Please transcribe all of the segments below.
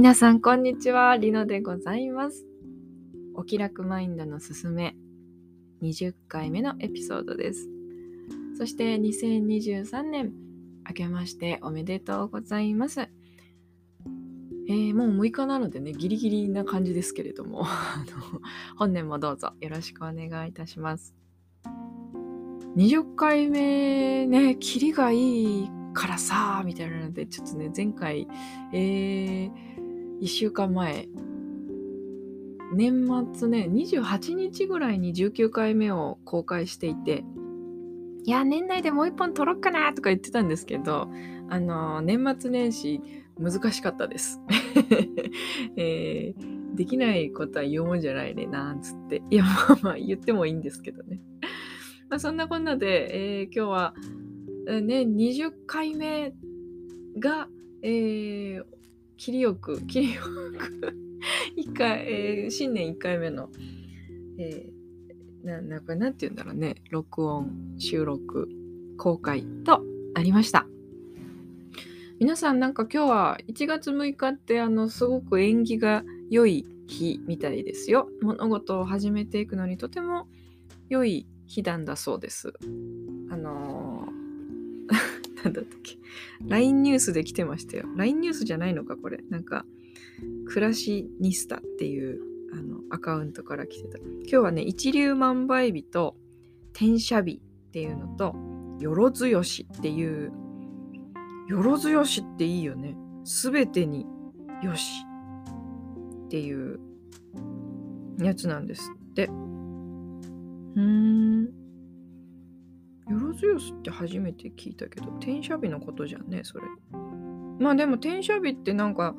皆さん、こんにちは。りのでございます。お気楽マインドのすすめ、20回目のエピソードです。そして、2023年、明けましておめでとうございます。えーもう6日なのでね、ギリギリな感じですけれども、本年もどうぞよろしくお願いいたします。20回目ね、キリがいいからさ、みたいなので、ちょっとね、前回、えー、1週間前、年末ね、28日ぐらいに19回目を公開していて、いや、年内でもう一本撮ろっかなとか言ってたんですけど、あの、年末年始難しかったです。えーできないことは言うもんじゃないね、なんつって。いや、まあまあ言ってもいいんですけどね。まあ、そんなこんなで、えー今日は、えーね、20回目が、えー、切りよく、切りよく、一回、えー新年1回目の、えーな、なんか、なんて言うんだろうね、録音、収録、公開となりました。皆さんなんか今日は1月6日ってあのすごく縁起が良い日みたいですよ。物事を始めていくのにとても良い日なんだそうです。あのーなんだったっけ ?LINE ニュースで来てましたよ。LINE ニュースじゃないのかこれ。なんか、暮らしニスタっていうあのアカウントから来てた。今日はね、一粒万倍日と天赦日っていうのと、よろずよしっていう、よろずよしっていいよね。すべてによしっていうやつなんですって。うーん。よろずよしって初めて聞いたけど、天赦日のことじゃんね、それ。まあでも天赦日ってなんか、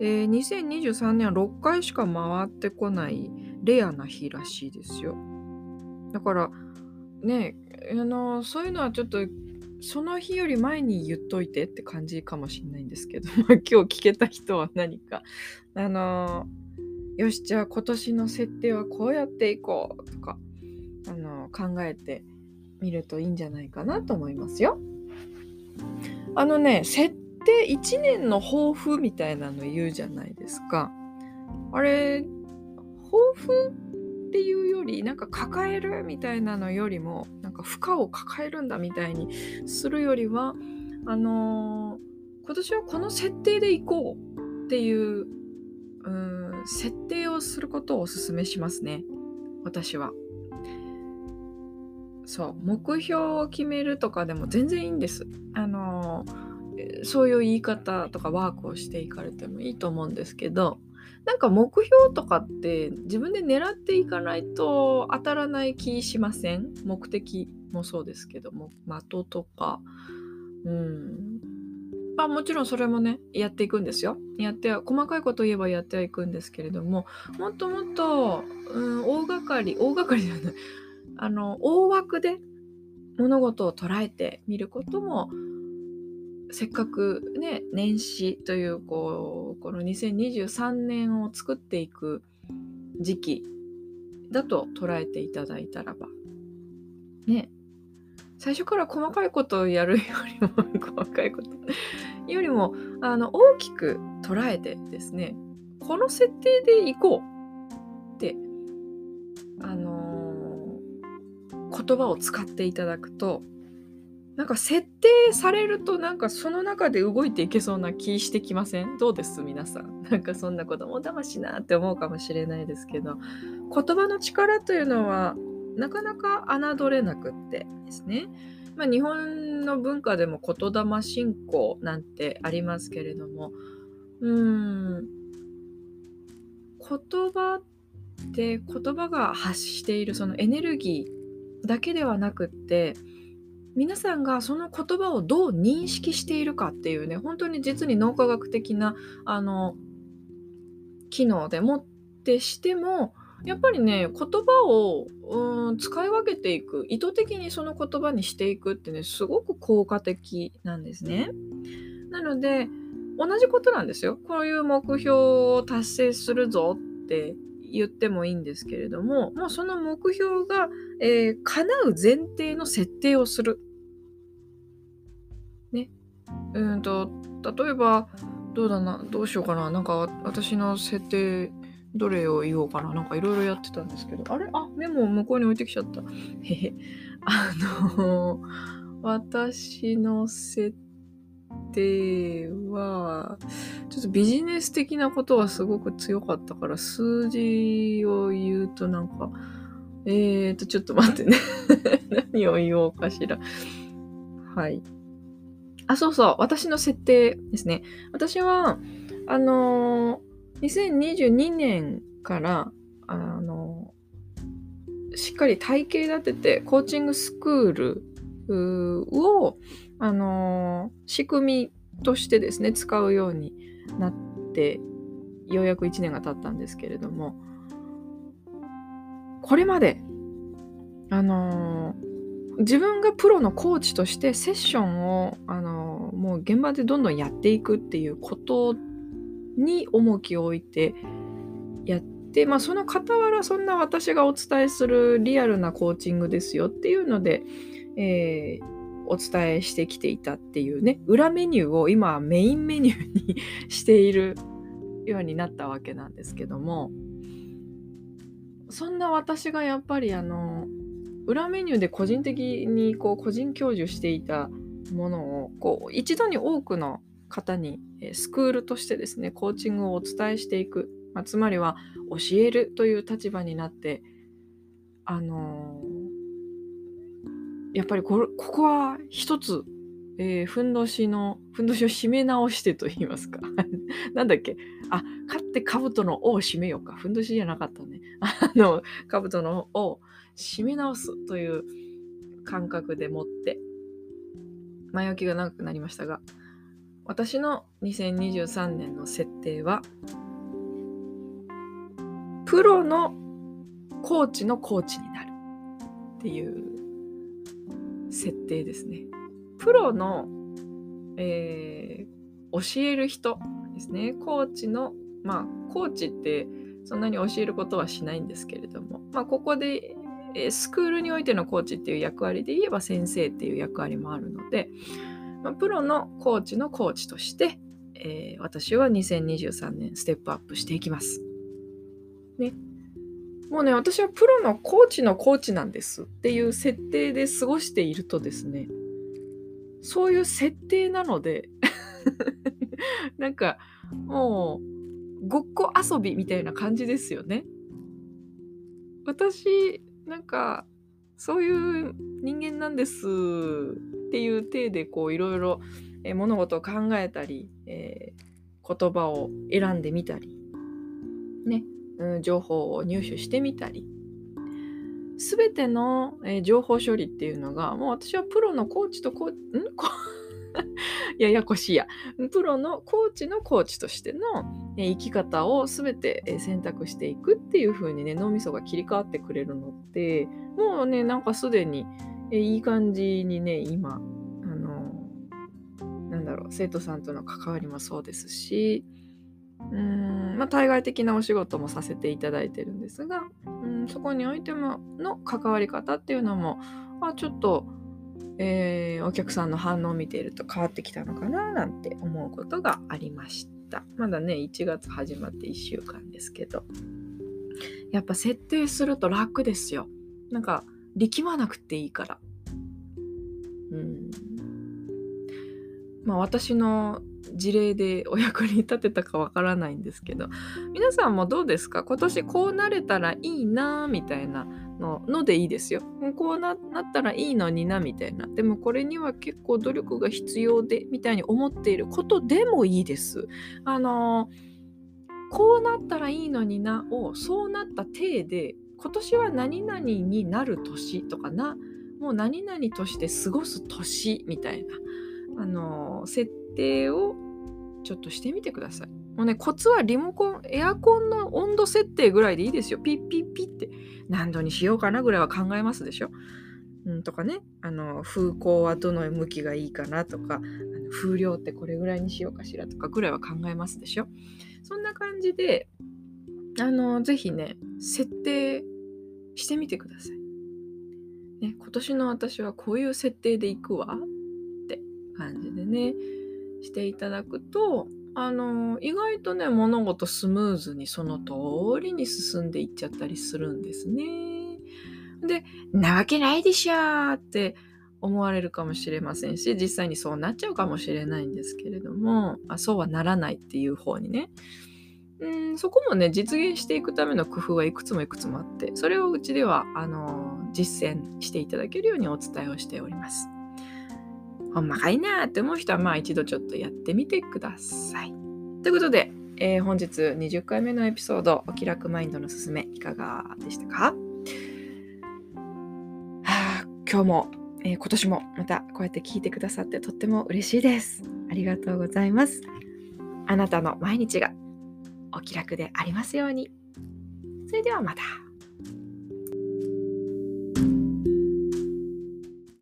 えー2023年は6回しか回ってこないレアな日らしいですよ。だからねあのそういうのはちょっとその日より前に言っといてって感じかもしれないんですけど、ま、今日聞けた人は何かあのよしじゃあ今年の設定はこうやっていこうとかあの考えてみるといいんじゃないかなと思いますよ。あのね設定1年の抱負みたいなの言うじゃないですか。あれ抱負っていうよりなんか抱えるみたいなのよりもなんか負荷を抱えるんだみたいにするよりはあのー今年はこの設定でいこうっていううん設定をすることをお勧めしますね私は。そう目標を決めるとかでも全然いいんです。あのそういう言い方とかワークをしていかれてもいいと思うんですけどなんか目標とかって自分で狙っていかないと当たらない気しません？目的もそうですけども的とか。うん。まあもちろんそれもねやっていくんですよ。やっては細かいこと言えばやってはいくんですけれどももっともっと、うん、大掛かり大掛かりじゃない。あの大枠で物事を捉えてみることもせっかくね年始というこうこの2023年を作っていく時期だと捉えていただいたらばね。最初から細かいことをやるよりも細かいことよりもあの大きく捉えてですねこの設定でいこうってあの言葉を使っていただくとなんか設定されるとなんかその中で動いていけそうな気してきません？どうです？皆さん。なんかそんな子供騙しなって思うかもしれないですけど言葉の力というのはなかなか侮れなくってですね。まあ、日本の文化でも言霊信仰なんてありますけれどもうーん言葉って言葉が発しているそのエネルギーだけではなくって皆さんがその言葉をどう認識しているかっていうね本当に実に脳科学的なあの機能でもってしてもやっぱりね言葉をうん使い分けていく意図的にその言葉にしていくってねすごく効果的なんですね。なので同じことなんですよ。こういう目標を達成するぞって言ってもいいんですけれどももうその目標が、えー叶う前提の設定をする。ね。うんと例えばどうだなどうしようかななんか私の設定どれを言おうかななんかいろいろやってたんですけどあれ？あメモを向こうに置いてきちゃったへへあの私の設定はちょっとビジネス的なことはすごく強かったから数字を言うとなんかえーとちょっと待ってね。何を言おうかしら。はい。あそうそう。私の設定ですね。私はあの2022年からあのしっかり体系立ててコーチングスクールをあの仕組みとしてですね使うようになってようやく1年が経ったんですけれどもこれまであの自分がプロのコーチとしてセッションをあのもう現場でどんどんやっていくっていうことに重きを置いてやって、まあ、その傍らそんな私がお伝えするリアルなコーチングですよっていうので、えー、お伝えしてきていたっていうね裏メニューを今メインメニューにしているようになったわけなんですけどもそんな私がやっぱりあの裏メニューで個人的にこう個人享受していたものをこう一度に多くの方にスクールとしてですねコーチングをお伝えしていく、まあ、つまりは教えるという立場になってあの、やっぱりここは一つ、えー、ふんどしのふんどしを締め直してと言いますか。なんだっけ？あ勝って兜の尾を締めようか。ふんどしじゃなかったね。あの兜の尾を締め直すという感覚でもって前置きが長くなりましたが私の2023年の設定はプロのコーチのコーチになるっていう設定ですね。プロの、えー、教える人ですね。コーチの、まあ、コーチってそんなに教えることはしないんですけれども、まあ、ここで、えー、スクールにおいてのコーチっていう役割で言えば先生っていう役割もあるので、まあ、プロのコーチのコーチとして、えー、私は2023年ステップアップしていきます。ね。もうね、私はプロのコーチのコーチなんですっていう設定で過ごしているとですね、そういう設定なので なんかもうごっこ遊びみたいな感じですよね。私、なんかそういう人間なんですっていう体でこういろいろ物事を考えたり、えー、言葉を選んでみたり、ね、うん、情報を入手してみたり。全ての、え、情報処理っていうのがもう私はプロのコーチとコーチん？こ ややこしいや。プロのコーチのコーチとしての、え、生き方を全て、え、選択していくっていう風にね脳みそが切り替わってくれるのってもうねなんかすでに、えいい感じにね今あのなんだろう生徒さんとの関わりもそうですしうんまあ、対外的なお仕事もさせていただいてるんですがうんそこにおいてもの関わり方っていうのも、あ、ちょっと、えー、お客さんの反応を見ていると変わってきたのかななんて思うことがありましたまだね1月始まって1週間ですけどやっぱ設定すると楽ですよなんか力まなくていいから。うん。まあ私の事例でお役に立てたかわからないんですけど皆さんもどうですか？今年こうなれたらいいなみたいなののでいいですよ。こうなったらいいのになみたいな。でもこれには結構努力が必要でみたいに思っていることでもいいです。あのこうなったらいいのになをそうなった体で今年は何々になる年とかなもう何々として過ごす年みたいなあの設定をちょっとしてみてください。もうねコツはリモコンエアコンの温度設定ぐらいでいいですよ。ピッピッピッって何度にしようかなぐらいは考えますでしょ。うん、とかねあの風向はどの向きがいいかなとかあの風量ってこれぐらいにしようかしらとかぐらいは考えますでしょ。そんな感じであのぜひね設定してみてください。ね、今年の私はこういう設定でいくわって感じでねしていただくとあの意外とね物事スムーズにその通りに進んでいっちゃったりするんですね。で「なわけないでしょ」って思われるかもしれませんし実際にそうなっちゃうかもしれないんですけれどもあそうはならないっていう方にねうんそこもね実現していくための工夫はいくつもいくつもあってそれをうちではあの実践していただけるようにお伝えをしております。ほんまかいなって思う人はまあ一度ちょっとやってみてください。ということで、えー、本日20回目のエピソード「お気楽マインドのすすめ」いかがでしたか？はあ今日も、えー、今年もまたこうやって聞いてくださってとっても嬉しいです。ありがとうございます。あなたの毎日がお気楽でありますように。それではまた。